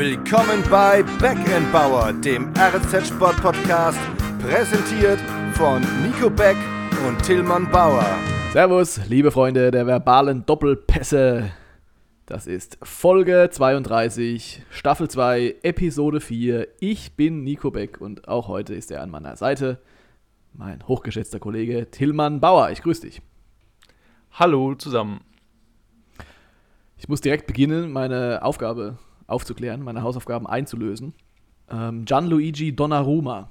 Willkommen bei Backend dem RZ Sport Podcast, präsentiert von Nico Beck und Tillmann Bauer. Servus, liebe Freunde der verbalen Doppelpässe. Das ist Folge 32, Staffel 2, Episode 4. Ich bin Nico Beck und auch heute ist er an meiner Seite. Mein hochgeschätzter Kollege Tillmann Bauer. Ich grüße dich. Hallo zusammen. Ich muss direkt beginnen, meine Aufgabe aufzuklären, meine Hausaufgaben einzulösen. Ähm, Gianluigi Donnarumma.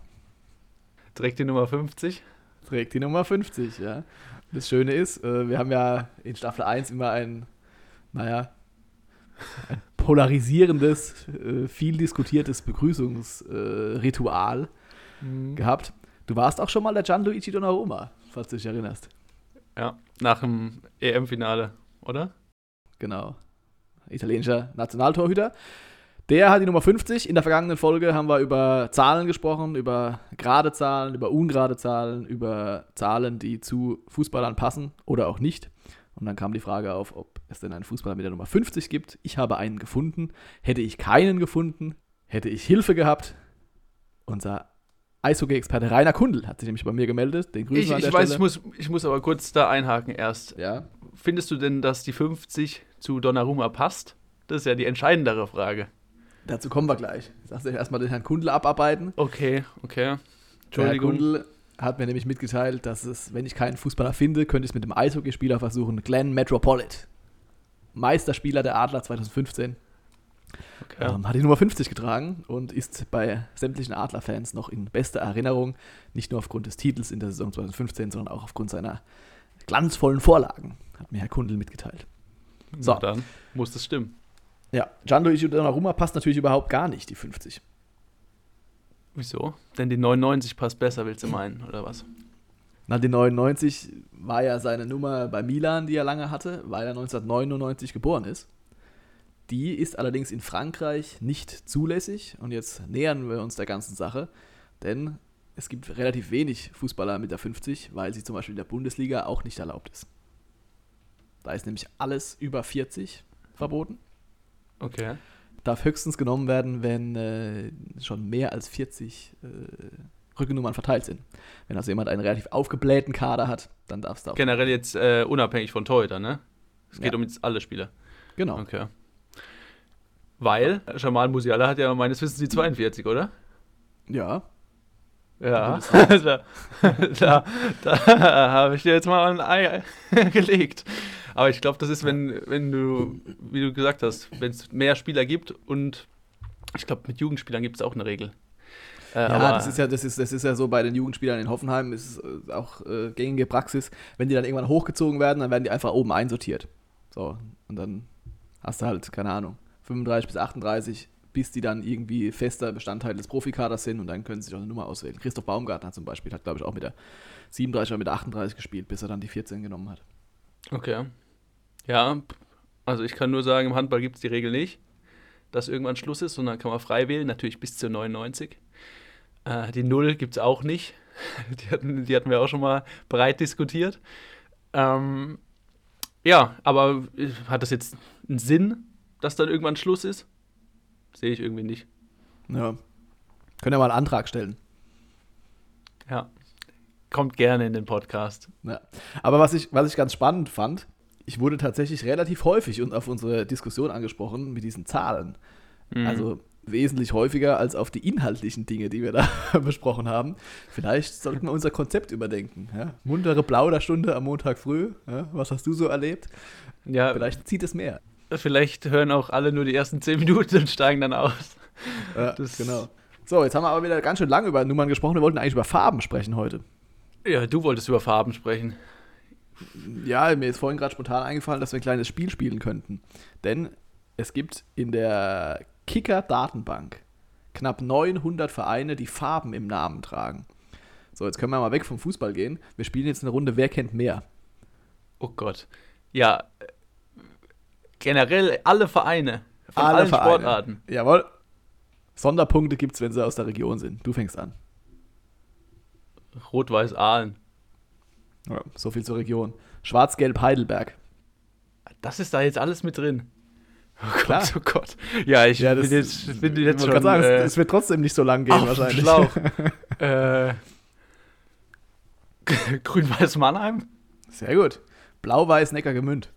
Trägt die Nummer 50? Trägt die Nummer 50, ja. Das Schöne ist, äh, wir haben ja in Staffel 1 immer ein, naja, ein polarisierendes, äh, viel diskutiertes Begrüßungsritual äh, mhm. gehabt. Du warst auch schon mal der Gianluigi Donnarumma, falls du dich erinnerst. Ja, nach dem EM-Finale, oder? Genau. Italienischer Nationaltorhüter. Der hat die Nummer 50. In der vergangenen Folge haben wir über Zahlen gesprochen, über gerade Zahlen, über ungerade Zahlen, über Zahlen, die zu Fußballern passen oder auch nicht. Und dann kam die Frage auf, ob es denn einen Fußballer mit der Nummer 50 gibt. Ich habe einen gefunden. Hätte ich keinen gefunden, hätte ich Hilfe gehabt. Unser Eishockey-Experte Rainer Kundel hat sich nämlich bei mir gemeldet. Den grüßen ich, ich weiß, ich muss, ich muss aber kurz da einhaken erst. Ja. Findest du denn, dass die 50 zu Donnarumma passt? Das ist ja die entscheidendere Frage. Dazu kommen wir gleich. Ich sag erstmal den Herrn Kundel abarbeiten. Okay, okay. Entschuldigung. Der Herr Kundel hat mir nämlich mitgeteilt, dass es, wenn ich keinen Fußballer finde, könnte ich es mit dem Eishockeyspieler versuchen. Glenn Metropolit. Meisterspieler der Adler 2015. Okay. Ähm, hat die Nummer 50 getragen und ist bei sämtlichen Adler-Fans noch in bester Erinnerung. Nicht nur aufgrund des Titels in der Saison 2015, sondern auch aufgrund seiner glanzvollen Vorlagen, hat mir Herr Kundel mitgeteilt. So. Na dann muss das stimmen. Ja, Gianluigi Donnarumma passt natürlich überhaupt gar nicht, die 50. Wieso? Denn die 99 passt besser, willst du meinen, oder was? Na, die 99 war ja seine Nummer bei Milan, die er lange hatte, weil er 1999 geboren ist. Die ist allerdings in Frankreich nicht zulässig und jetzt nähern wir uns der ganzen Sache, denn es gibt relativ wenig Fußballer mit der 50, weil sie zum Beispiel in der Bundesliga auch nicht erlaubt ist. Da ist nämlich alles über 40 verboten. Okay. Darf höchstens genommen werden, wenn äh, schon mehr als 40 äh, Rückennummern verteilt sind. Wenn also jemand einen relativ aufgeblähten Kader hat, dann darf es da auch. Generell jetzt äh, unabhängig von Torhüter, ne? Es geht ja. um jetzt alle Spieler. Genau. Okay. Weil Jamal Musiala hat ja meines Wissens die 42, oder? Ja. Ja, da, da, da habe ich dir jetzt mal ein Ei gelegt. Aber ich glaube, das ist, wenn, wenn du, wie du gesagt hast, wenn es mehr Spieler gibt und ich glaube, mit Jugendspielern gibt es auch eine Regel. Äh, ja, das ist ja, das ist, das ist ja so bei den Jugendspielern in Hoffenheim, ist äh, auch äh, gängige Praxis. Wenn die dann irgendwann hochgezogen werden, dann werden die einfach oben einsortiert. So, und dann hast du halt, keine Ahnung, 35 bis 38, bis die dann irgendwie fester Bestandteil des Profikaders sind und dann können sie sich auch eine Nummer auswählen. Christoph Baumgartner zum Beispiel hat, glaube ich, auch mit der 37 oder mit der 38 gespielt, bis er dann die 14 genommen hat. Okay. Ja, also ich kann nur sagen, im Handball gibt es die Regel nicht, dass irgendwann Schluss ist, sondern kann man frei wählen, natürlich bis zu 99. Äh, die Null gibt es auch nicht. Die hatten, die hatten wir auch schon mal breit diskutiert. Ähm, ja, aber äh, hat das jetzt einen Sinn, dass dann irgendwann Schluss ist? Sehe ich irgendwie nicht. Ja. Können ja mal einen Antrag stellen. Ja. Kommt gerne in den Podcast. Ja. Aber was ich, was ich ganz spannend fand, ich wurde tatsächlich relativ häufig und auf unsere Diskussion angesprochen mit diesen Zahlen. Mhm. Also wesentlich häufiger als auf die inhaltlichen Dinge, die wir da besprochen haben. Vielleicht sollten wir unser Konzept überdenken. Ja? Muntere Plauderstunde am Montag früh. Ja? Was hast du so erlebt? Ja, vielleicht zieht es mehr. Vielleicht hören auch alle nur die ersten zehn Minuten und steigen dann aus. Ja, das genau. So, jetzt haben wir aber wieder ganz schön lange über Nummern gesprochen. Wir wollten eigentlich über Farben sprechen heute. Ja, du wolltest über Farben sprechen. Ja, mir ist vorhin gerade spontan eingefallen, dass wir ein kleines Spiel spielen könnten. Denn es gibt in der Kicker-Datenbank knapp 900 Vereine, die Farben im Namen tragen. So, jetzt können wir mal weg vom Fußball gehen. Wir spielen jetzt eine Runde Wer kennt mehr? Oh Gott. Ja, generell alle Vereine. Von alle allen Vereine. Sportarten. Jawohl. Sonderpunkte gibt es, wenn sie aus der Region sind. Du fängst an. Rot-Weiß Aalen. Ja, so viel zur Region. Schwarz-Gelb Heidelberg. Das ist da jetzt alles mit drin. Oh Klar. Gott, oh Gott. Ja, ich Ja, das- bin jetzt, bin jetzt schon sagen, äh, es, wird trotzdem nicht so lang gehen wahrscheinlich. Schlauch. äh, Grün-Weiß Mannheim? Sehr gut. Blau-Weiß Neckar Gemünd.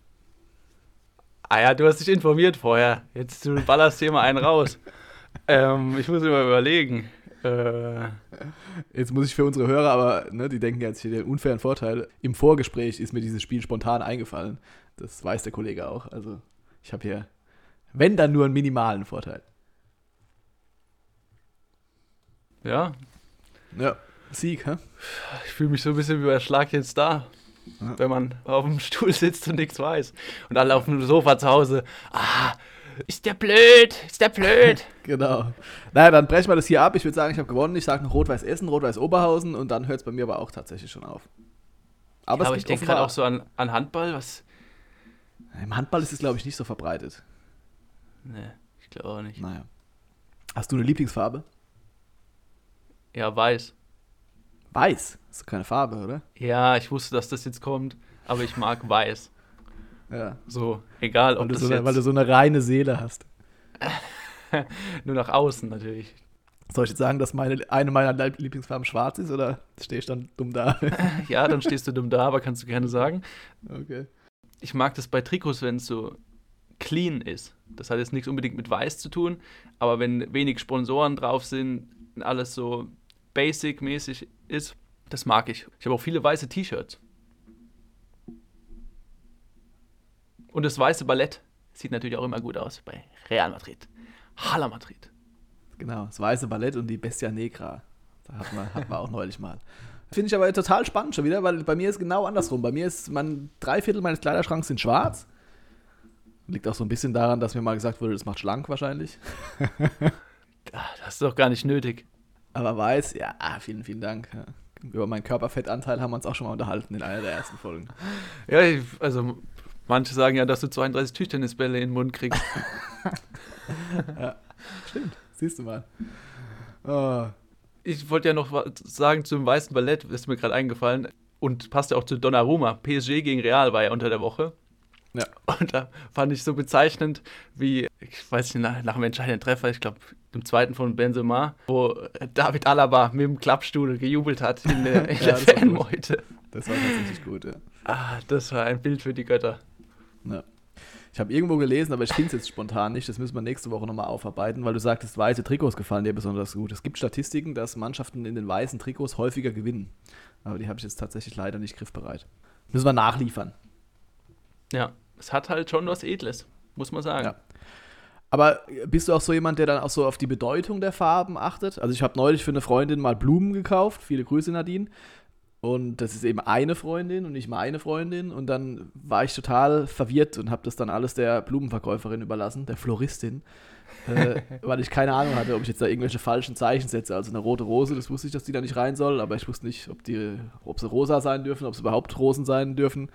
Ah ja, du hast dich informiert vorher. Jetzt du ballerst hier mal einen raus. ähm, ich muss mir mal überlegen. Äh, Jetzt muss ich für unsere Hörer, aber ne, die denken jetzt hier den unfairen Vorteil. Im Vorgespräch ist mir dieses Spiel spontan eingefallen. Das weiß der Kollege auch. Also ich habe hier, wenn dann nur einen minimalen Vorteil. ja, Ja, Sieg, hä? ich fühle mich so ein bisschen wie bei Schlag jetzt da. Ja. Wenn man auf dem Stuhl sitzt und nichts weiß. Und alle auf dem Sofa zu Hause. Ah, ist der blöd? Ist der blöd? Genau. Naja, dann brechen wir das hier ab. Ich würde sagen, ich habe gewonnen. Ich sage noch Rot-Weiß Essen, Rot-Weiß Oberhausen und dann hört es bei mir aber auch tatsächlich schon auf. Aber, Aber es ich denke gerade auch so an, an Handball. Was? Im Handball ist es, glaube ich, nicht so verbreitet. Nee, ich glaube auch nicht. Naja. Hast du eine Lieblingsfarbe? Ja, weiß. Weiß. Das ist keine Farbe, oder? Ja, ich wusste, dass das jetzt kommt. Aber ich mag weiß. Ja. So, egal Weil ob du, das so eine, jetzt weil du so eine reine Seele hast. nur nach außen natürlich. Soll ich jetzt sagen, dass meine, eine meiner Lieblingsfarben schwarz ist oder stehe ich dann dumm da? Ja, dann stehst du dumm da, aber kannst du gerne sagen. okay. Ich mag das bei Trikots, wenn es so clean ist. Das hat jetzt nichts unbedingt mit weiß zu tun, aber wenn wenig Sponsoren drauf sind, und alles so basic-mäßig ist, das mag ich. Ich habe auch viele weiße T-Shirts. Und das weiße Ballett sieht natürlich auch immer gut aus bei Real Madrid. Hala Madrid. Genau, das weiße Ballett und die Bestia Negra. Da hatten wir, hatten wir auch neulich mal. Finde ich aber total spannend schon wieder, weil bei mir ist genau andersrum. Bei mir ist man, drei Viertel meines Kleiderschranks sind schwarz. Liegt auch so ein bisschen daran, dass mir mal gesagt wurde, das macht schlank wahrscheinlich. Ah, Das ist doch gar nicht nötig. Aber weiß, ja, ah, vielen, vielen Dank. Über meinen Körperfettanteil haben wir uns auch schon mal unterhalten in einer der ersten Folgen. Ja, ich- also manche sagen ja, dass du 32 Tischtennisbälle in den Mund kriegst. Stimmt, siehst du mal. Oh, Ich wollte ja noch was sagen zum weißen Ballett, ist mir gerade eingefallen. Und passt ja auch zu Donnarumma. PSG gegen Real war ja unter der Woche. Ja. Und da fand ich so bezeichnend, wie, ich weiß nicht, nach, nach dem entscheidenden Treffer, ich glaube, dem zweiten von Benzema, wo David Alaba mit dem Klappstuhl gejubelt hat in der, in Ja, der das war. Fanmeute. das war tatsächlich gut, ja. Ah, das war ein Bild für die Götter. Ja. Ich habe irgendwo gelesen, aber ich finde es jetzt spontan nicht. Das müssen wir nächste Woche nochmal aufarbeiten, weil du sagtest, weiße Trikots gefallen dir besonders gut. Es gibt Statistiken, dass Mannschaften in den weißen Trikots häufiger gewinnen. Aber die habe ich jetzt tatsächlich leider nicht griffbereit. Müssen wir nachliefern. Ja, es hat halt schon was Edles, muss man sagen. Ja. Aber bist du auch so jemand, der dann auch so auf die Bedeutung der Farben achtet? Also ich habe neulich für eine Freundin mal Blumen gekauft. Viele Grüße, Nadine. Und das ist eben eine Freundin und nicht meine Freundin. Und dann war ich total verwirrt und habe das dann alles der Blumenverkäuferin überlassen, der Floristin. äh, weil ich keine Ahnung hatte, ob ich jetzt da irgendwelche falschen Zeichen setze. Also eine rote Rose, das wusste ich, dass die da nicht rein soll, aber ich wusste nicht, ob, die, ob sie rosa sein dürfen, ob sie überhaupt Rosen sein dürfen.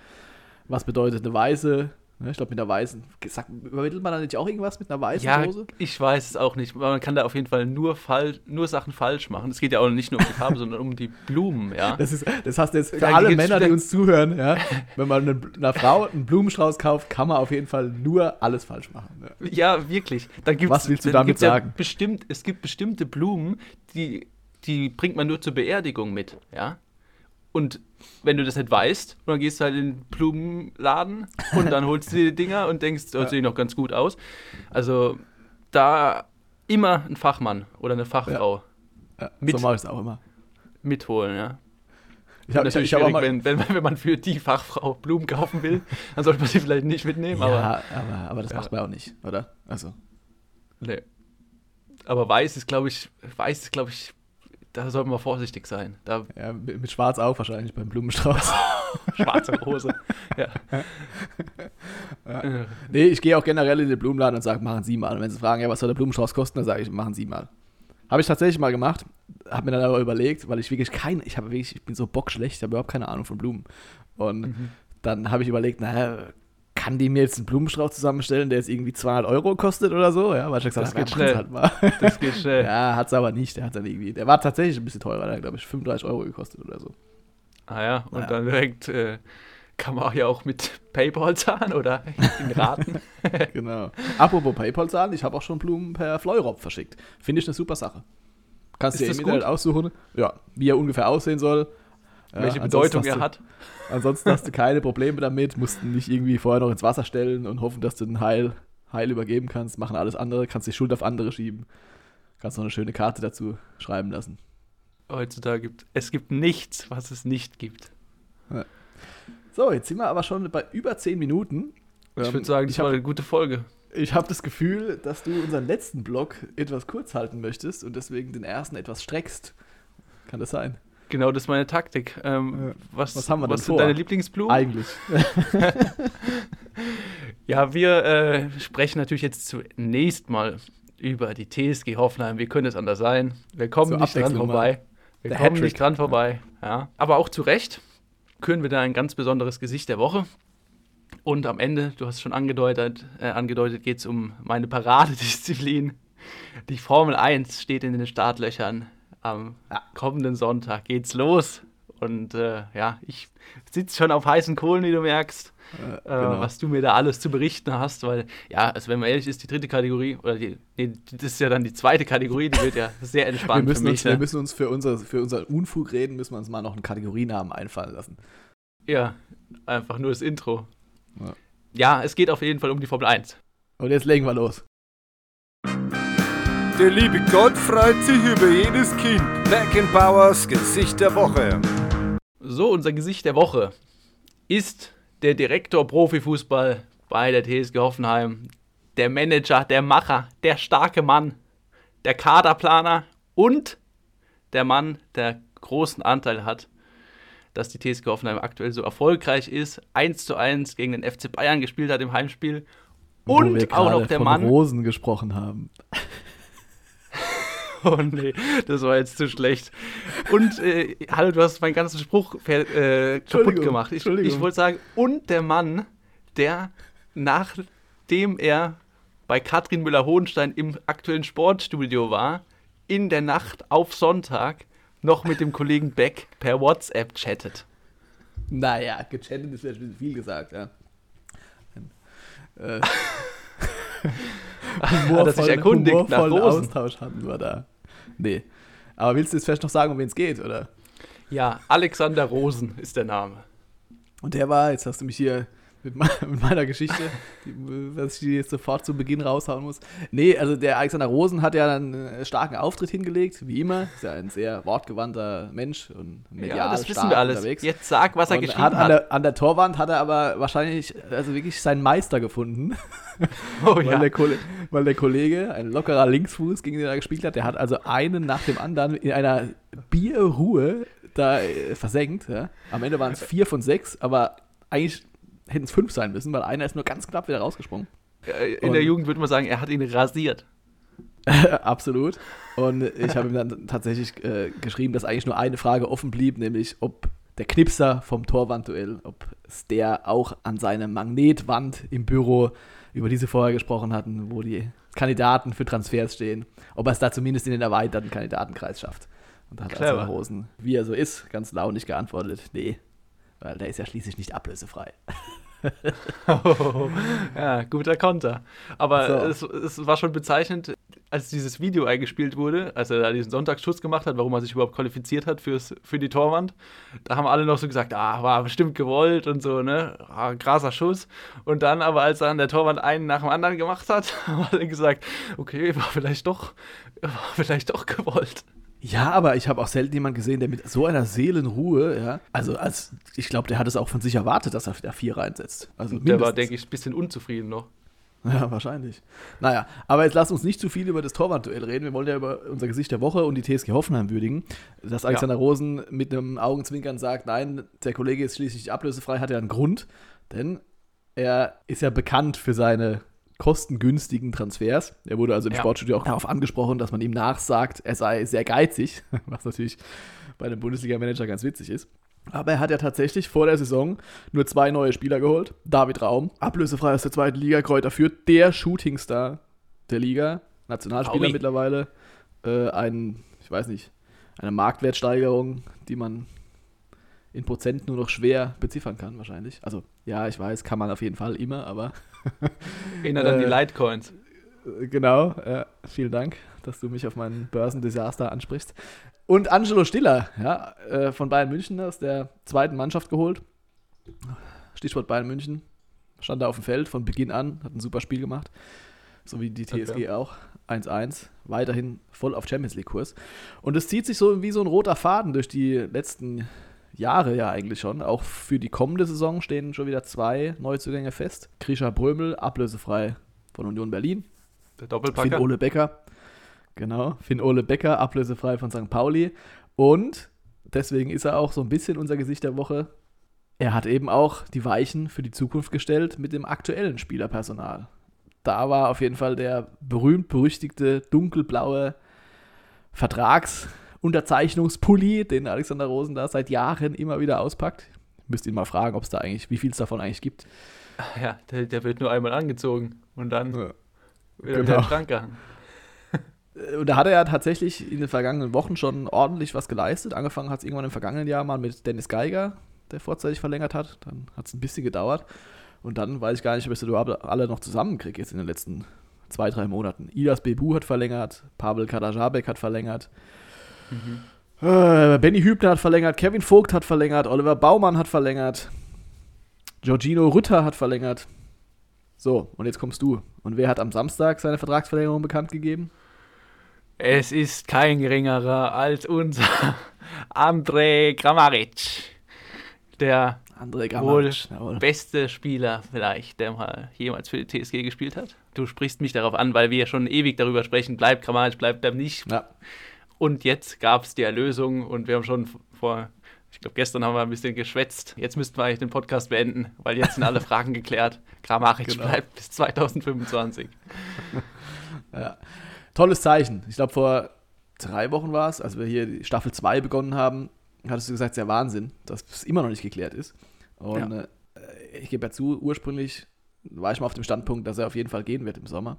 Was bedeutet eine weiße? Ne, Ich glaube, mit einer weißen. Sagt, übermittelt man da nicht auch irgendwas mit einer weißen Ja, Rose? ich weiß es auch nicht. Man kann da auf jeden Fall nur, fall, nur Sachen falsch machen. Es geht ja auch nicht nur um die Farbe, sondern um die Blumen, ja. Das, ist, das hast du jetzt für Da alle Männer, die uns zuhören, ja. Wenn man eine, einer Frau einen Blumenstrauß kauft, kann man auf jeden Fall nur alles falsch machen. Ja. Ja, wirklich. Da gibt's, Was willst du dann damit gibt's ja sagen? Bestimmt, es gibt bestimmte Blumen, die, die bringt man nur zur Beerdigung mit, ja. Und wenn du das nicht weißt, dann gehst du halt in den Blumenladen und dann holst du dir die Dinger und denkst, das sieht noch ganz gut aus. Also da immer ein Fachmann oder eine Fachfrau Ja, Mit- So mache ich es auch immer. mitholen, ja. Ich habe Natürlich ich hab schwierig, mal. wenn, wenn, wenn man für die Fachfrau Blumen kaufen will, dann sollte man sie vielleicht nicht mitnehmen, aber, ja, aber, aber das Ja. macht man auch nicht, oder? Also. nee. aber weiß ist, glaube ich, weiß ist, glaube ich, da sollte man vorsichtig sein. Da Ja, mit Schwarz auch wahrscheinlich beim Blumenstrauß. schwarze Hose. ja. Äh, nee, ich gehe auch generell in den Blumenladen und sage, machen Sie mal. Und wenn Sie fragen, ja, was soll der Blumenstrauß kosten, dann sage ich, machen Sie mal. Habe ich tatsächlich mal gemacht, habe mir dann aber überlegt, weil ich wirklich kein, ich habe wirklich, ich bin so bockschlecht, ich habe überhaupt keine Ahnung von Blumen. Und Mhm. dann habe ich überlegt, naja, kann die mir jetzt einen Blumenstrauß zusammenstellen, der jetzt irgendwie 200 Euro kostet oder so? Ja, weil ich gesagt Das habe, geht schnell. halt mal. Das geht schnell. ja, hat es aber nicht. Der hat dann irgendwie, der war tatsächlich ein bisschen teurer, der hat, glaube ich, 35 Euro gekostet oder so. Ah ja, und Ja. dann direkt äh, Kann man auch ja auch mit PayPal zahlen oder in Raten. genau. Apropos PayPal zahlen, ich habe auch schon Blumen per Fleurop verschickt. Finde ich eine super Sache. Kannst du dir im Internet aussuchen, ja, wie er ungefähr aussehen soll. Welche Bedeutung er du, hat. Ansonsten hast du keine Probleme damit, musst nicht irgendwie vorher noch ins Wasser stellen und hoffen, dass du den Heil, Heil übergeben kannst. Machen alles andere, kannst die Schuld auf andere schieben. Kannst noch eine schöne Karte dazu schreiben lassen. Heutzutage gibt es gibt nichts, was es nicht gibt. Ja. So, jetzt sind wir aber schon bei über 10 Minuten. Ich würde ähm, sagen, das war eine gute Folge. Ich habe das Gefühl, dass du unseren letzten Block etwas kurz halten möchtest und deswegen den ersten etwas streckst. Kann das sein? Genau, das ist meine Taktik. Ähm, was, was haben wir was denn vor? deine Lieblingsblumen? Eigentlich. ja, wir äh, sprechen natürlich jetzt zunächst mal über die TSG Hoffenheim. Wie könnte es anders sein? Wir kommen so nicht dran vorbei. Wir Der kommen nicht dran vorbei. Ja. Aber auch zu Recht küren wir da ein ganz besonderes Gesicht der Woche. Und am Ende, du hast schon angedeutet, äh, angedeutet geht es um meine Paradedisziplin. Die Formel 1 steht in den Startlöchern. Am kommenden Sonntag geht's los. Und äh, ja, ich sitze schon auf heißen Kohlen, wie du merkst, äh, genau. was du mir da alles zu berichten hast, weil, ja, also wenn man ehrlich ist, die dritte Kategorie, oder die, nee, das ist ja dann die zweite Kategorie, die wird ja sehr entspannt wir müssen mich. Uns, ja. Wir müssen uns für unser, für unser Unfug reden, müssen wir uns mal noch einen Kategorienamen einfallen lassen. Ja, einfach nur das Intro. Ja. ja, es geht auf jeden Fall um die Formel 1. Und jetzt legen wir los. Der liebe Gott freut sich über jedes Kind. Beckenbauers Gesicht der Woche. So, unser Gesicht der Woche ist der Direktor Profifußball bei der TSG Hoffenheim, der Manager, der Macher, der starke Mann, der Kaderplaner und der Mann, der großen Anteil hat, dass die TSG Hoffenheim aktuell so erfolgreich ist, 1 zu 1 gegen den FC Bayern gespielt hat im Heimspiel. Und auch noch der von Mann. Rosen gesprochen haben. Oh nee, das war jetzt zu schlecht. Und, äh, hallo, du hast meinen ganzen Spruch äh, kaputt gemacht. Ich, ich wollte sagen, und der Mann, der nachdem er bei Katrin Müller-Hohenstein im aktuellen Sportstudio war, in der Nacht auf Sonntag noch mit dem Kollegen Beck per WhatsApp chattet. Naja, gechattet ist ja viel gesagt, ja. Äh, hat er sich erkundigt nach Rosen. Austausch hatten wir da. Nee. Aber willst du jetzt vielleicht noch sagen, um wen es geht, oder? Ja, Alexander Rosen ist der Name. Und der war, jetzt hast du mich hier mit, meiner Geschichte, die, dass ich die jetzt sofort zu Beginn raushauen muss. Nee, also der Alexander Rosen hat ja einen starken Auftritt hingelegt, wie immer. Ist ja ein sehr wortgewandter Mensch und medial ja, das wissen wir alles. Unterwegs. Jetzt sag, was er und geschrieben hat. An der, an der, Torwand hat er aber wahrscheinlich, also wirklich seinen Meister gefunden. Oh, weil, ja. der weil der Kollege, ein lockerer Linksfuß, gegen den er gespielt hat, der hat also einen nach dem anderen in einer Bierruhe da äh, versenkt. Ja. Am Ende waren es vier von sechs, aber eigentlich hätten es fünf sein müssen, weil einer ist nur ganz knapp wieder rausgesprungen. In und der Jugend würde man sagen, er hat ihn rasiert. Absolut. Und ich habe ihm dann tatsächlich äh, geschrieben, dass eigentlich nur eine Frage offen blieb, nämlich ob der Knipser vom Torwandduell, ob es der auch an seine Magnetwand im Büro, über die sie vorher gesprochen hatten, wo die Kandidaten für Transfers stehen, ob er es da zumindest in den erweiterten Kandidatenkreis schafft. Und da hat Clever. Rosen, wie er so ist, ganz launig geantwortet, nee, weil der ist ja schließlich nicht ablösefrei. oh, ja, guter Konter. Aber so. es, es, war schon bezeichnend, als dieses Video eingespielt wurde, als er da diesen Sonntagsschuss gemacht hat, warum er sich überhaupt qualifiziert hat fürs, für die Torwand. Da haben alle noch so gesagt, ah, war bestimmt gewollt und so, ne? Ah, krasser Schuss. Und dann aber, als er an der Torwand einen nach dem anderen gemacht hat, haben alle gesagt, okay, war vielleicht doch, war vielleicht doch gewollt. Ja, aber ich habe auch selten jemanden gesehen, der mit so einer Seelenruhe, ja, also als, ich glaube, der hat es auch von sich erwartet, dass er da vier reinsetzt. Also der war, denke ich, ein bisschen unzufrieden noch. Ja, wahrscheinlich. Naja, aber jetzt lass uns nicht zu viel über das Torwandduell reden. Wir wollen ja über unser Gesicht der Woche und die TSG Hoffenheim würdigen. Dass Alexander ja. Rosen mit einem Augenzwinkern sagt, nein, der Kollege ist schließlich ablösefrei, hat ja einen Grund. Denn er ist ja bekannt für seine kostengünstigen Transfers. Er wurde also im ja. Sportstudio auch darauf angesprochen, dass man ihm nachsagt, er sei sehr geizig, was natürlich bei einem Bundesliga-Manager ganz witzig ist. Aber er hat ja tatsächlich vor der Saison nur zwei neue Spieler geholt. David Raum, ablösefrei aus der zweiten Liga, Kräuter führt, der Shootingstar der Liga, Nationalspieler Aui. mittlerweile. Äh, ein, ich weiß nicht, eine Marktwertsteigerung, die man in Prozent nur noch schwer beziffern kann, wahrscheinlich. Also, ja, ich weiß, kann man auf jeden Fall immer, aber. Erinnert an die Äh, Litecoins. Genau, ja, vielen Dank, dass du mich auf meinen Börsendesaster ansprichst. Und Angelo Stiller, ja, äh, von Bayern München aus der zweiten Mannschaft geholt. Stichwort Bayern München. Stand da auf dem Feld von Beginn an, hat ein super Spiel gemacht. So wie die TSG Okay. auch. 1-1. Weiterhin voll auf Champions League-Kurs. Und es zieht sich so wie so ein roter Faden durch die letzten Jahre ja eigentlich schon. Auch für die kommende Saison stehen schon wieder zwei Neuzugänge fest. Grisha Brömel, ablösefrei von Union Berlin. Der Finn Doppelpacker. Ole Becker. Genau, Finn Ole Becker, ablösefrei von St. Pauli. Und deswegen ist er auch so ein bisschen unser Gesicht der Woche. Er hat eben auch die Weichen für die Zukunft gestellt mit dem aktuellen Spielerpersonal. Da war auf jeden Fall der berühmt-berüchtigte dunkelblaue Vertragsunterzeichnungspulli, den Alexander Rosen da seit Jahren immer wieder auspackt. Ich müsste ihn mal fragen, ob es da eigentlich, wie viel es davon eigentlich gibt. Ja, der, der wird nur einmal angezogen und dann Ja. wieder in Genau. den Schrank gehangen. Und da hat er ja tatsächlich in den vergangenen Wochen schon ordentlich was geleistet. Angefangen hat es irgendwann im vergangenen Jahr mal mit Dennis Geiger, der vorzeitig verlängert hat. Dann hat es ein bisschen gedauert. Und dann weiß ich gar nicht, ob ich überhaupt alle noch zusammenkriege jetzt in den letzten zwei, drei Monaten. Idas Bebu hat verlängert, Pavel Kadajabek hat verlängert, äh, Benny Hübner hat verlängert, Kevin Vogt hat verlängert, Oliver Baumann hat verlängert, Giorgino Rütter hat verlängert. So, und jetzt kommst du. Und wer hat am Samstag seine Vertragsverlängerung bekannt gegeben? Es ist kein geringerer als unser Andrej Kramaric. Der André wohl Grammaric. jawohl. beste Spieler vielleicht, der mal jemals für die TSG gespielt hat. Du sprichst mich darauf an, weil wir schon ewig darüber sprechen, bleibt Kramaric, bleibt er nicht. Ja, Und jetzt gab es die Erlösung und wir haben schon vor, ich glaube gestern haben wir ein bisschen geschwätzt. Jetzt müssten wir eigentlich den Podcast beenden, weil jetzt sind alle Fragen geklärt. Kramaric Genau. bleibt bis 2025. ja. Tolles Zeichen. Ich glaube, vor drei Wochen war es, als wir hier die Staffel 2 begonnen haben, hattest du gesagt, sehr Wahnsinn, dass es immer noch nicht geklärt ist. Und Ja. äh, ich gebe ja zu, ursprünglich war ich mal auf dem Standpunkt, dass er auf jeden Fall gehen wird im Sommer.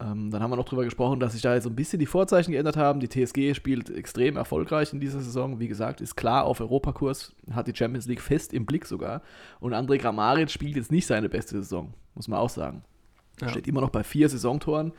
Ähm, dann haben wir noch drüber gesprochen, dass sich da jetzt so ein bisschen die Vorzeichen geändert haben. Die TSG spielt extrem erfolgreich in dieser Saison. Wie gesagt, ist klar auf Europakurs, hat die Champions League fest im Blick sogar. Und André Grammaric spielt jetzt nicht seine beste Saison, muss man auch sagen. Ja. Steht immer noch bei vier Saisontoren,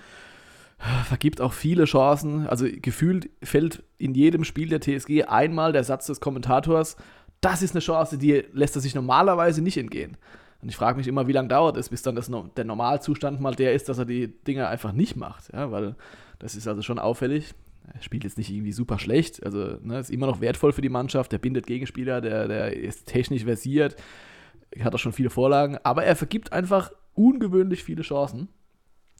vergibt auch viele Chancen. Also gefühlt fällt in jedem Spiel der TSG einmal der Satz des Kommentators, das ist eine Chance, die lässt er sich normalerweise nicht entgehen. Und ich frage mich immer, wie lange dauert es, bis dann das, der Normalzustand mal der ist, dass er die Dinge einfach nicht macht. Ja, weil das ist also schon auffällig. Er spielt jetzt nicht irgendwie super schlecht, also ne, ist immer noch wertvoll für die Mannschaft, der bindet Gegenspieler, der, der ist technisch versiert, hat auch schon viele Vorlagen, aber er vergibt einfach ungewöhnlich viele Chancen.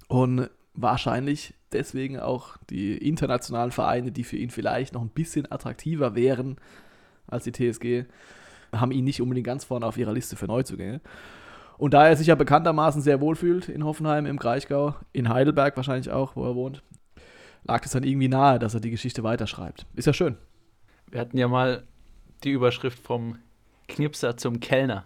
Und wahrscheinlich deswegen auch die internationalen Vereine, die für ihn vielleicht noch ein bisschen attraktiver wären als die TSG, haben ihn nicht unbedingt ganz vorne auf ihrer Liste für Neuzugänge. Und da er sich ja bekanntermaßen sehr wohl fühlt in Hoffenheim, im Kraichgau, in Heidelberg wahrscheinlich auch, wo er wohnt, lag es dann irgendwie nahe, dass er die Geschichte weiterschreibt. Ist ja schön. Wir hatten ja mal die Überschrift vom Knipser zum Kellner.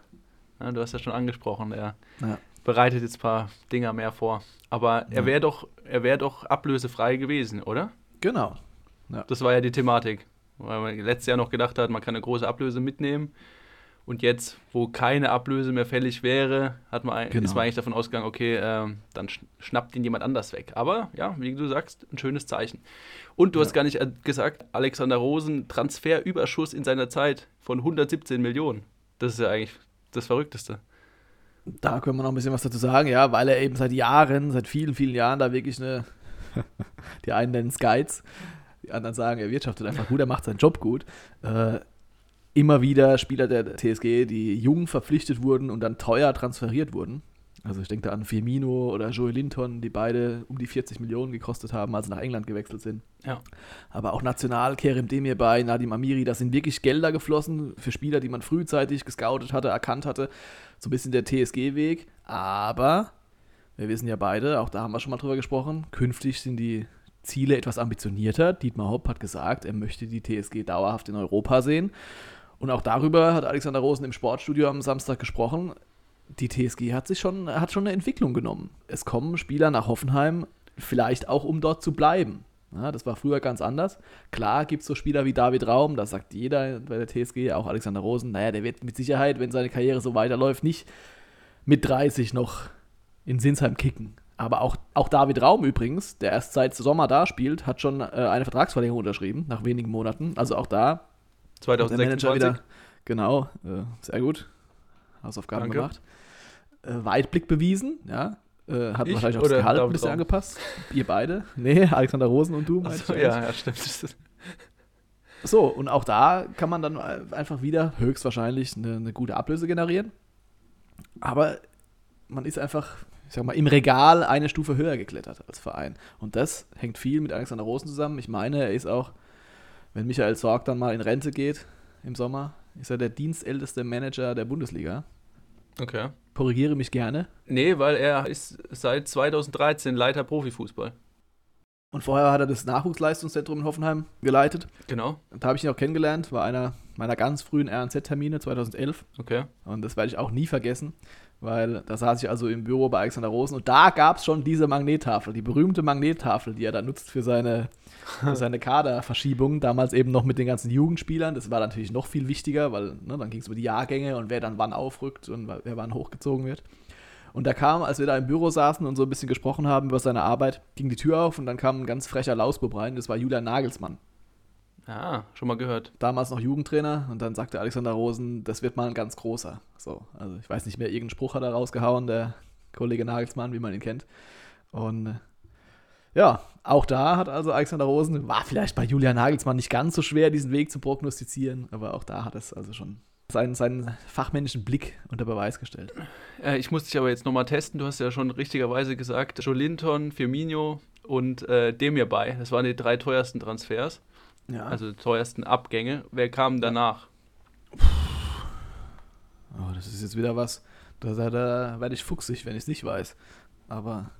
Ja, du hast ja schon angesprochen, er Ja. bereitet jetzt ein paar Dinger mehr vor. Aber er Ja. wäre doch, er wär doch ablösefrei gewesen, oder? Genau. Das war ja die Thematik. Weil man letztes Jahr noch gedacht hat, man kann eine große Ablöse mitnehmen. Und jetzt, wo keine Ablöse mehr fällig wäre, hat man, Genau. ist man eigentlich davon ausgegangen, okay, ähm, dann sch schnappt ihn jemand anders weg. Aber ja, wie du sagst, ein schönes Zeichen. Und du Ja. hast gar nicht äh, gesagt, Alexander Rosen, Transferüberschuss in seiner Zeit von 117 Millionen. Das ist ja eigentlich das Verrückteste. Da können wir noch ein bisschen was dazu sagen, ja, weil er eben seit Jahren, seit vielen, vielen Jahren da wirklich eine, die einen nennen es Geiz, die anderen sagen, er wirtschaftet einfach gut, er macht seinen Job gut. Äh, immer wieder Spieler der TSG, die jung verpflichtet wurden und dann teuer transferiert wurden. Also ich denke da an Firmino oder Joey Linton, die beide um die 40 Millionen gekostet haben, als sie nach England gewechselt sind. Ja. Aber auch national, Kerem Demir bei, Nadim Amiri, da sind wirklich Gelder geflossen für Spieler, die man frühzeitig gescoutet hatte, erkannt hatte. So ein bisschen der TSG-Weg. Aber wir wissen ja beide, auch da haben wir schon mal drüber gesprochen, künftig sind die Ziele etwas ambitionierter. Dietmar Hopp hat gesagt, er möchte die TSG dauerhaft in Europa sehen. Und auch darüber hat Alexander Rosen im Sportstudio am Samstag gesprochen. Die TSG hat sich schon, hat schon eine Entwicklung genommen. Es kommen Spieler nach Hoffenheim, vielleicht auch um dort zu bleiben. Ja, das war früher ganz anders. Klar gibt es so Spieler wie David Raum, das sagt jeder bei der TSG, auch Alexander Rosen. Naja, der wird mit Sicherheit, wenn seine Karriere so weiterläuft, nicht mit 30 noch in Sinsheim kicken. Aber auch, auch David Raum übrigens, der erst seit Sommer da spielt, hat schon äh, eine Vertragsverlängerung unterschrieben, nach wenigen Monaten. Also auch da 2026. wieder, genau, äh, sehr gut. Hausaufgaben Danke. gemacht. Äh, Weitblick bewiesen, ja. Äh, hat Ich wahrscheinlich auch das Gehalt ein bisschen Raum? angepasst. Ihr beide? Nee, Alexander Rosen und du. meinst du ja, ja, stimmt. So, und auch da kann man dann einfach wieder höchstwahrscheinlich eine, eine gute Ablöse generieren. Aber man ist einfach, ich sag mal, im Regal eine Stufe höher geklettert als Verein. Und das hängt viel mit Alexander Rosen zusammen. Ich meine, er ist auch, wenn Michael Sorg dann mal in Rente geht im Sommer, ist er der dienstälteste Manager der Bundesliga. Okay. Korrigiere mich gerne. Nee, weil er ist seit 2013 Leiter Profifußball. Und vorher hat er das Nachwuchsleistungszentrum in Hoffenheim geleitet. Genau. Da habe ich ihn auch kennengelernt, war einer meiner ganz frühen RNZ-Termine 2011. Okay. Und das werde ich auch nie vergessen, weil da saß ich also im Büro bei Alexander Rosen und da gab es schon diese Magnettafel, die berühmte Magnettafel, die er da nutzt für seine, für seine Kaderverschiebung, damals eben noch mit den ganzen Jugendspielern. Das war natürlich noch viel wichtiger, weil ne, dann ging es über die Jahrgänge und wer dann wann aufrückt und wer wann hochgezogen wird. Und da kam, als wir da im Büro saßen und so ein bisschen gesprochen haben über seine Arbeit, ging die Tür auf und dann kam ein ganz frecher Lausbub rein, das war Julian Nagelsmann Ah, schon mal gehört. damals noch Jugendtrainer und dann sagte Alexander Rosen, das wird mal ein ganz großer. So, also ich weiß nicht mehr, irgendeinen Spruch hat er rausgehauen, der Kollege Nagelsmann, wie man ihn kennt. Und äh, ja, auch da hat also Alexander Rosen, war vielleicht bei Julian Nagelsmann nicht ganz so schwer, diesen Weg zu prognostizieren, aber auch da hat es also schon seinen, seinen fachmännischen Blick unter Beweis gestellt. Äh, ich muss dich aber jetzt nochmal testen. Du hast ja schon richtigerweise gesagt, Jolinton, Firmino und äh, Demir bei. Das waren die drei teuersten Transfers, Ja, also die teuersten Abgänge. Wer kam danach? oh, das ist jetzt wieder was, da, da, da werde ich fuchsig, wenn ich es nicht weiß. Aber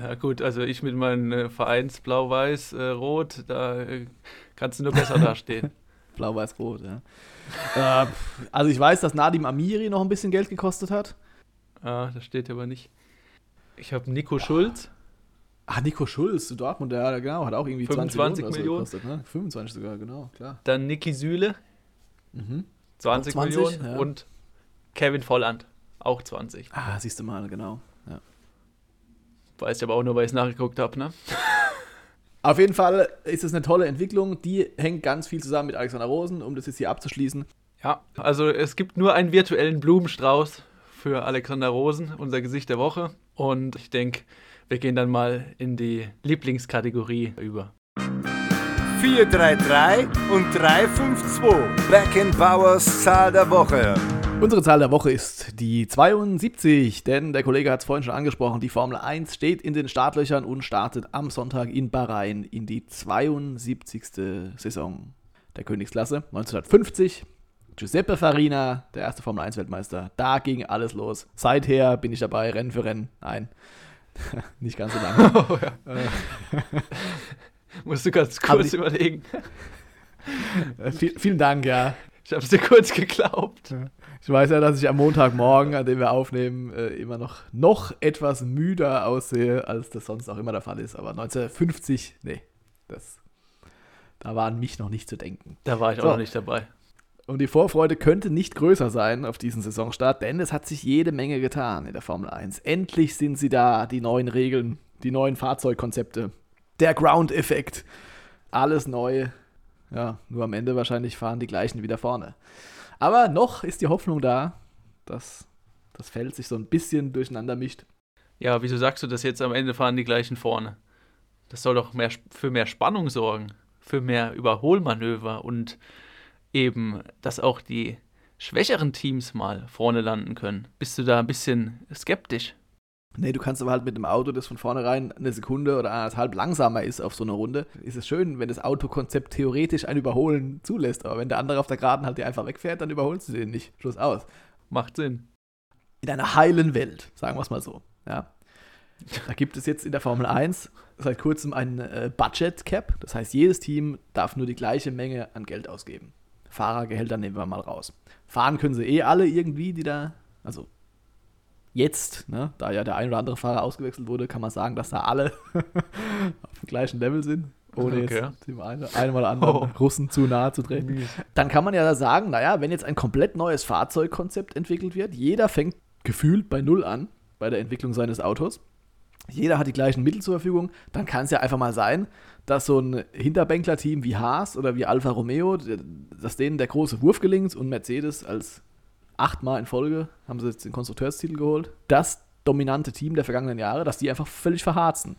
Ja gut, also ich mit meinem äh, Vereins Blau-Weiß, äh, Rot, da äh, kannst du nur besser dastehen. Blau-Weiß-Rot, ja. äh, also ich weiß, dass Nadim Amiri noch ein bisschen Geld gekostet hat. Ah, das steht aber nicht. Ich habe Nico Schulz. Ah, Nico Schulz zu Dortmund, der genau, hat auch irgendwie 20 25 oder so Millionen. gekostet, ne? 25 sogar, genau, klar. Dann Niki Süle, Mhm. 20, Auch 20, Millionen. ja. Und Kevin Volland, auch 20. Ah, siehst du mal, genau. Ja. Weiß ich aber auch nur, weil ich es nachgeguckt habe, ne? Auf jeden Fall ist es eine tolle Entwicklung, die hängt ganz viel zusammen mit Alexander Rosen, um das jetzt hier abzuschließen. Ja, also es gibt nur einen virtuellen Blumenstrauß für Alexander Rosen, unser Gesicht der Woche. Und ich denke, wir gehen dann mal in die Lieblingskategorie über. 433 und 352. Back Bowers Zahl der Woche. Unsere Zahl der Woche ist die 72, denn der Kollege hat es vorhin schon angesprochen, die Formel 1 steht in den Startlöchern und startet am Sonntag in Bahrain in die 72. Saison der Königsklasse 1950. Giuseppe Farina, der erste Formel 1 Weltmeister, da ging alles los. Seither bin ich dabei, Rennen für Rennen. Nein, nicht ganz so lange. Oh, ja. Musst du ganz kurz die- überlegen. Äh, viel, vielen Dank, ja. Ich habe es dir kurz geglaubt. Ich weiß ja, dass ich am Montagmorgen, an dem wir aufnehmen, äh, immer noch, noch etwas müder aussehe, als das sonst auch immer der Fall ist. Aber 1950, nee, das, da war an mich noch nicht zu denken. Da war ich auch So. noch nicht dabei. Und die Vorfreude könnte nicht größer sein auf diesen Saisonstart, denn es hat sich jede Menge getan in der Formel 1. Endlich sind sie da, die neuen Regeln, die neuen Fahrzeugkonzepte, der Ground-Effekt, alles neu. Ja, nur am Ende wahrscheinlich fahren die gleichen wieder vorne. Aber noch ist die Hoffnung da, dass das Feld sich so ein bisschen durcheinander mischt. Ja, wieso sagst du das jetzt am Ende fahren die gleichen vorne? Das soll doch mehr, für mehr Spannung sorgen, für mehr Überholmanöver und eben, dass auch die schwächeren Teams mal vorne landen können. Bist du da ein bisschen skeptisch? Nee, du kannst aber halt mit dem Auto, das von vornherein eine Sekunde oder anderthalb langsamer ist auf so einer Runde, ist es schön, wenn das Autokonzept theoretisch ein Überholen zulässt. Aber wenn der andere auf der Geraden halt dir einfach wegfährt, dann überholst du den nicht. Schluss aus. Macht Sinn. In einer heilen Welt, sagen wir es mal so. Ja. Da gibt es jetzt in der Formel 1 seit kurzem ein äh, Budget Cap. Das heißt, jedes Team darf nur die gleiche Menge an Geld ausgeben. Fahrergehälter nehmen wir mal raus. Fahren können sie eh alle irgendwie, die da, also jetzt, ne, da ja der ein oder andere Fahrer ausgewechselt wurde, kann man sagen, dass da alle auf dem gleichen Level sind. ohne Okay. jetzt dem einen, einen oder anderen Oh. Russen zu nahe zu treten. Dann kann man ja sagen, naja, wenn jetzt ein komplett neues Fahrzeugkonzept entwickelt wird, jeder fängt gefühlt bei Null an bei der Entwicklung seines Autos. Jeder hat die gleichen Mittel zur Verfügung, dann kann es ja einfach mal sein, dass so ein Hinterbänkler-Team wie Haas oder wie Alfa Romeo, dass denen der große Wurf gelingt und Mercedes als achtmal in Folge haben sie jetzt den Konstrukteurstitel geholt. Das dominante Team der vergangenen Jahre, dass die einfach völlig verharzen.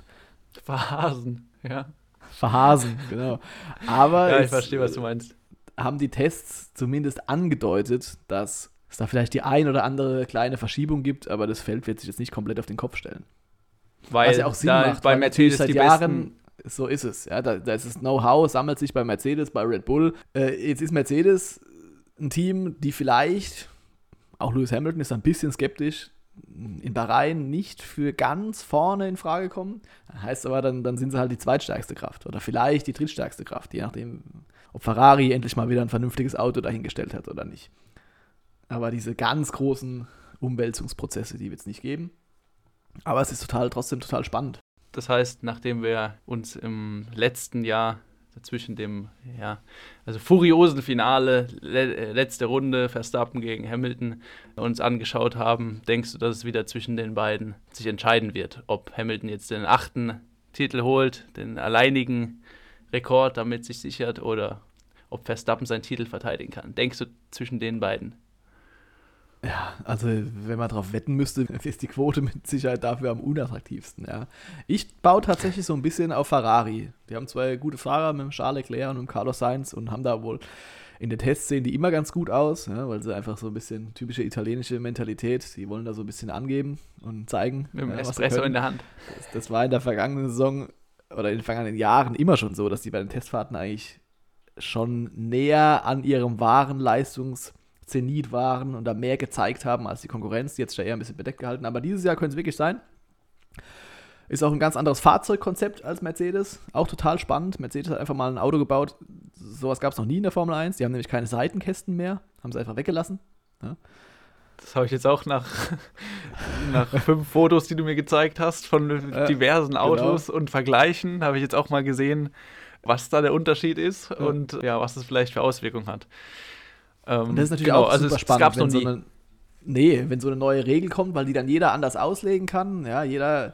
Verhasen, ja. Verhasen, genau. Aber Ja, ich verstehe, was du meinst. haben die Tests zumindest angedeutet, dass es da vielleicht die ein oder andere kleine Verschiebung gibt, aber das Feld wird sich jetzt nicht komplett auf den Kopf stellen. Weil Was ja auch Sinn da macht, bei Mercedes seit die Jahren, besten, so ist es. Ja, da, da ist das Know-how, sammelt sich bei Mercedes, bei Red Bull. Äh, jetzt ist Mercedes ein Team, die vielleicht, auch Lewis Hamilton ist ein bisschen skeptisch, in Bahrain nicht für ganz vorne in Frage kommen. Heißt aber, dann, dann sind sie halt die zweitstärkste Kraft oder vielleicht die drittstärkste Kraft, je nachdem, ob Ferrari endlich mal wieder ein vernünftiges Auto dahingestellt hat oder nicht. Aber diese ganz großen Umwälzungsprozesse, die wird es nicht geben. Aber es ist total, trotzdem total spannend. Das heißt, nachdem wir uns im letzten Jahr zwischen dem, ja, also furiosen Finale, le äh, letzte Runde, Verstappen gegen Hamilton, uns angeschaut haben, denkst du, dass es wieder zwischen den beiden sich entscheiden wird, ob Hamilton jetzt den achten Titel holt, den alleinigen Rekord damit sich sichert oder ob Verstappen seinen Titel verteidigen kann? Denkst du zwischen den beiden? Ja, also wenn man darauf wetten müsste, ist die Quote mit Sicherheit dafür am unattraktivsten. Ja. Ich baue tatsächlich so ein bisschen auf Ferrari. Die haben zwei gute Fahrer mit dem Charles Leclerc und dem Carlos Sainz und haben da wohl in den Tests sehen die immer ganz gut aus, ja, weil sie einfach so ein bisschen typische italienische Mentalität, die wollen da so ein bisschen angeben und zeigen, Mit dem ja, Espresso in der Hand. Das, das war in der vergangenen Saison oder in den vergangenen Jahren immer schon so, dass die bei den Testfahrten eigentlich schon näher an ihrem wahren Leistungszenit waren und da mehr gezeigt haben als die Konkurrenz, die jetzt schon eher ein bisschen bedeckt gehalten. Aber dieses Jahr könnte es wirklich sein. Ist auch ein ganz anderes Fahrzeugkonzept als Mercedes. Auch total spannend. Mercedes hat einfach mal ein Auto gebaut. Sowas gab es noch nie in der Formel 1. Die haben nämlich keine Seitenkästen mehr. Haben sie einfach weggelassen. Das habe ich jetzt auch nach, nach fünf Fotos, die du mir gezeigt hast, von Ja, diversen Autos und Vergleichen, habe ich jetzt auch mal gesehen, was da der Unterschied ist und ja, was das vielleicht für Auswirkungen hat. Ähm, Und das ist natürlich genau, auch also super es, spannend, Es gab's noch wenn so nie. eine, nee, wenn so eine neue Regel kommt, weil die dann jeder anders auslegen kann. Ja, jeder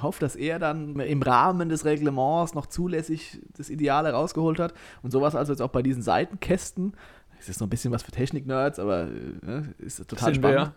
hofft, dass er dann im Rahmen des Reglements noch zulässig das Ideale rausgeholt hat. Und sowas also jetzt auch bei diesen Seitenkästen. Das ist noch ein bisschen was für Technik-Nerds, aber äh, ist total Sind wir spannend.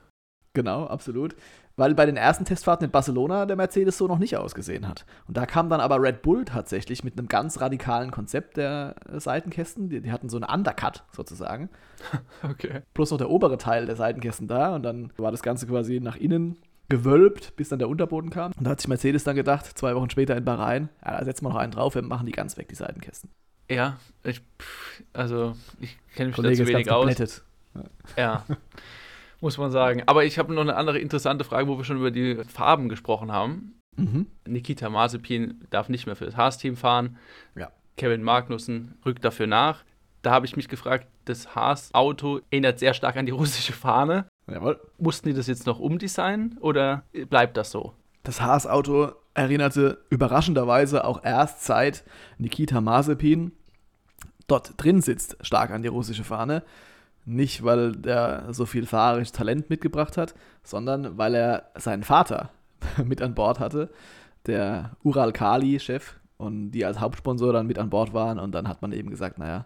Genau, absolut. Weil bei den ersten Testfahrten in Barcelona der Mercedes so noch nicht ausgesehen hat. Und da kam dann aber Red Bull tatsächlich mit einem ganz radikalen Konzept der äh, Seitenkästen. Die, die hatten so eine Undercut sozusagen Okay. plus noch der obere Teil der Seitenkästen da und dann war das Ganze quasi nach innen gewölbt, bis dann der Unterboden kam. Und da hat sich Mercedes dann gedacht, zwei Wochen später in Bahrain, ja, da setzen wir noch einen drauf, wir machen die ganz weg, die Seitenkästen. Ja, ich, also ich kenne mich Kollege da zu ist ganz wenig aus. geplättet. Ja, muss man sagen. Aber ich habe noch eine andere interessante Frage, wo wir schon über die Farben gesprochen haben. Mhm. Nikita Mazepin darf nicht mehr für das Haas-Team fahren. Ja. Kevin Magnussen rückt dafür nach. Da habe ich mich gefragt, das Haas-Auto erinnert sehr stark an die russische Fahne. Jawohl. Mussten die das jetzt noch umdesignen oder bleibt das so? Das Haas-Auto erinnerte überraschenderweise auch erst seit Nikita Mazepin dort drin sitzt, stark an die russische Fahne. Nicht, weil der so viel fahrerisches Talent mitgebracht hat, sondern weil er seinen Vater mit an Bord hatte, der Ural Kali-Chef, und die als Hauptsponsor dann mit an Bord waren. Und dann hat man eben gesagt, naja,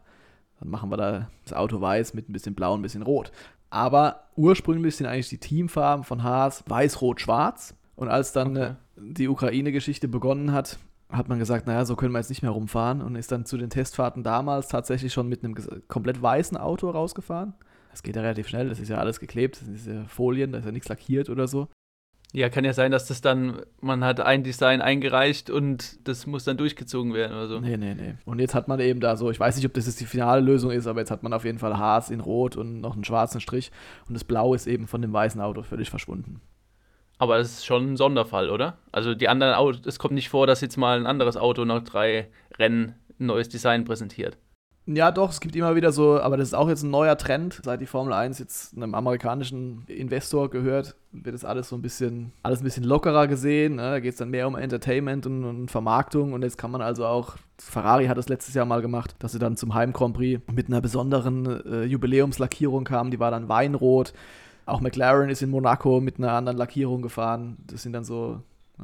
dann machen wir da das Auto weiß mit ein bisschen blau und ein bisschen rot. Aber ursprünglich sind eigentlich die Teamfarben von Haas weiß, rot, schwarz. Und als dann Okay. äh, die Ukraine-Geschichte begonnen hat, hat man gesagt, naja, so können wir jetzt nicht mehr rumfahren und ist dann zu den Testfahrten damals tatsächlich schon mit einem komplett weißen Auto rausgefahren. Das geht ja relativ schnell, das ist ja alles geklebt, das ist ja Folien, da ist ja nichts lackiert oder so. Ja, kann ja sein, dass das dann, man hat ein Design eingereicht und das muss dann durchgezogen werden oder so. Nee, nee, nee. Und jetzt hat man eben da so, ich weiß nicht, ob das jetzt die finale Lösung ist, aber jetzt hat man auf jeden Fall Haas in Rot und noch einen schwarzen Strich und das Blau ist eben von dem weißen Auto völlig verschwunden. Aber das ist schon ein Sonderfall, oder? Also die anderen Autos, es kommt nicht vor, dass jetzt mal ein anderes Auto nach drei Rennen ein neues Design präsentiert. Ja, doch, es gibt immer wieder so, aber das ist auch jetzt ein neuer Trend. Seit die Formel 1 jetzt einem amerikanischen Investor gehört, wird das alles so ein bisschen, alles ein bisschen lockerer gesehen. Ne? Da geht es dann mehr um Entertainment und, und, Vermarktung. Und jetzt kann man also auch, Ferrari hat das letztes Jahr mal gemacht, dass sie dann zum Heim Grand Prix mit einer besonderen äh, Jubiläumslackierung kamen. Die war dann Weinrot. Auch McLaren ist in Monaco mit einer anderen Lackierung gefahren. Das sind dann so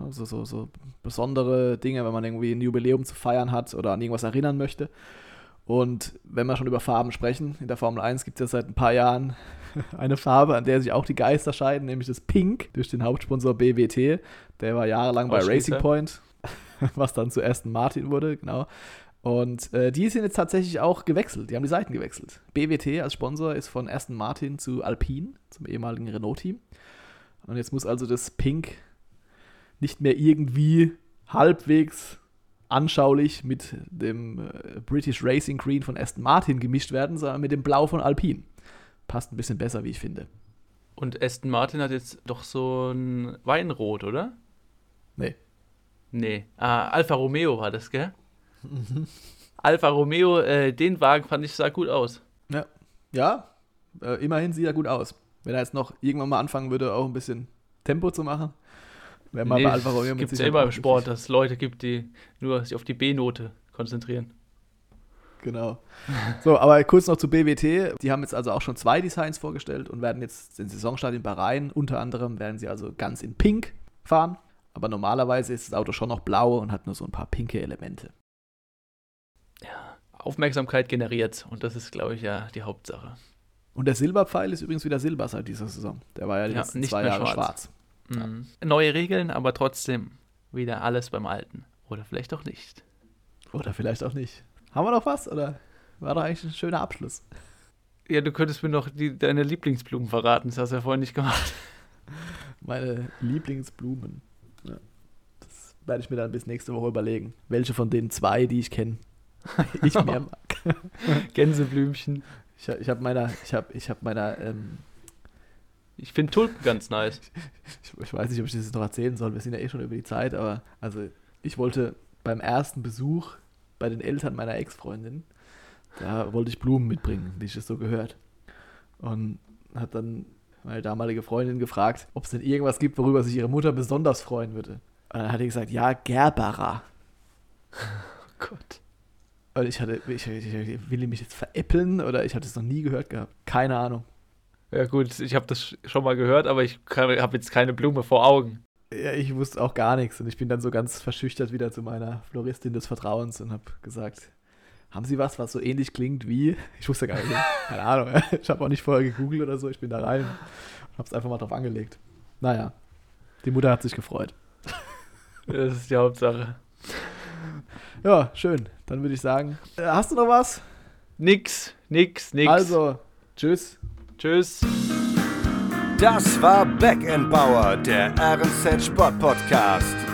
so, so, so besondere Dinge, wenn man irgendwie ein Jubiläum zu feiern hat oder an irgendwas erinnern möchte. Und wenn wir schon über Farben sprechen, in der Formel 1 gibt es ja seit ein paar Jahren eine Farbe, an der sich auch die Geister scheiden, nämlich das Pink durch den Hauptsponsor BWT. Der war jahrelang bei Racing Point, was dann zu Aston Martin wurde, genau. Und äh, die sind jetzt tatsächlich auch gewechselt, die haben die Seiten gewechselt. BWT als Sponsor ist von Aston Martin zu Alpine, zum ehemaligen Renault-Team. Und jetzt muss also das Pink nicht mehr irgendwie halbwegs anschaulich mit dem äh, British Racing Green von Aston Martin gemischt werden, sondern mit dem Blau von Alpine. Passt ein bisschen besser, wie ich finde. Und Aston Martin hat jetzt doch so ein Weinrot, oder? Nee. Nee. Ah, Alfa Romeo war das, gell? Mhm. Alfa Romeo, äh, den Wagen fand ich sah gut aus. Ja. Ja, äh, immerhin sieht er gut aus. Wenn er jetzt noch irgendwann mal anfangen würde, auch ein bisschen Tempo zu machen, wenn man nee, bei Alfa Romeo gibt es ja immer im Sport, dass es Leute gibt, die nur sich auf die B-Note konzentrieren. Genau. So, aber kurz noch zu BWT. Die haben jetzt also auch schon zwei Designs vorgestellt und werden jetzt den Saisonstart in Bahrain, unter anderem werden sie also ganz in Pink fahren. Aber normalerweise ist das Auto schon noch blau und hat nur so ein paar pinke Elemente. Ja, Aufmerksamkeit generiert und das ist, glaube ich, ja die Hauptsache. Und der Silberpfeil ist übrigens wieder Silber seit dieser Saison. Der war ja die ja, letzten zwei Jahre schwarz. schwarz. Mhm. Neue Regeln, aber trotzdem wieder alles beim Alten. Oder vielleicht auch nicht. Oder vielleicht auch nicht. Haben wir noch was? Oder war doch eigentlich ein schöner Abschluss? Ja, du könntest mir noch die, deine Lieblingsblumen verraten. Das hast du ja vorhin nicht gemacht. Meine Lieblingsblumen. Ja. Das werde ich mir dann bis nächste Woche überlegen. Welche von den zwei, die ich kenne, ich mehr mag. Gänseblümchen. Ich, ich habe meiner, ich habe, ich habe meiner ähm, ich finde Tulpen ganz nice. Ich, ich, weiß nicht, ob ich das jetzt noch erzählen soll. Wir sind ja eh schon über die Zeit, aber also ich wollte beim ersten Besuch bei den Eltern meiner Ex-Freundin, da wollte ich Blumen mitbringen, wie ich das so gehört. Und hat dann meine damalige Freundin gefragt, ob es denn irgendwas gibt, worüber sich ihre Mutter besonders freuen würde. Und dann hat sie gesagt, ja, Gerbera. Oh Gott. Ich hatte, ich, ich, ich, will ich mich jetzt veräppeln oder ich hatte es noch nie gehört gehabt. Keine Ahnung. Ja, gut, ich habe das schon mal gehört, aber ich habe jetzt keine Blume vor Augen. Ja, ich wusste auch gar nichts und ich bin dann so ganz verschüchtert wieder zu meiner Floristin des Vertrauens und habe gesagt, haben Sie was, was so ähnlich klingt wie? Ich wusste gar nicht, keine Ahnung. Ich habe auch nicht vorher gegoogelt oder so. Ich bin da rein und habe es einfach mal drauf angelegt. Naja, die Mutter hat sich gefreut. Das ist die Hauptsache. Ja, schön. Dann würde ich sagen, äh, hast du noch was? Nix, nix, nix. Also, tschüss. Tschüss. Das war Back Bauer, der RNZ Sport Podcast.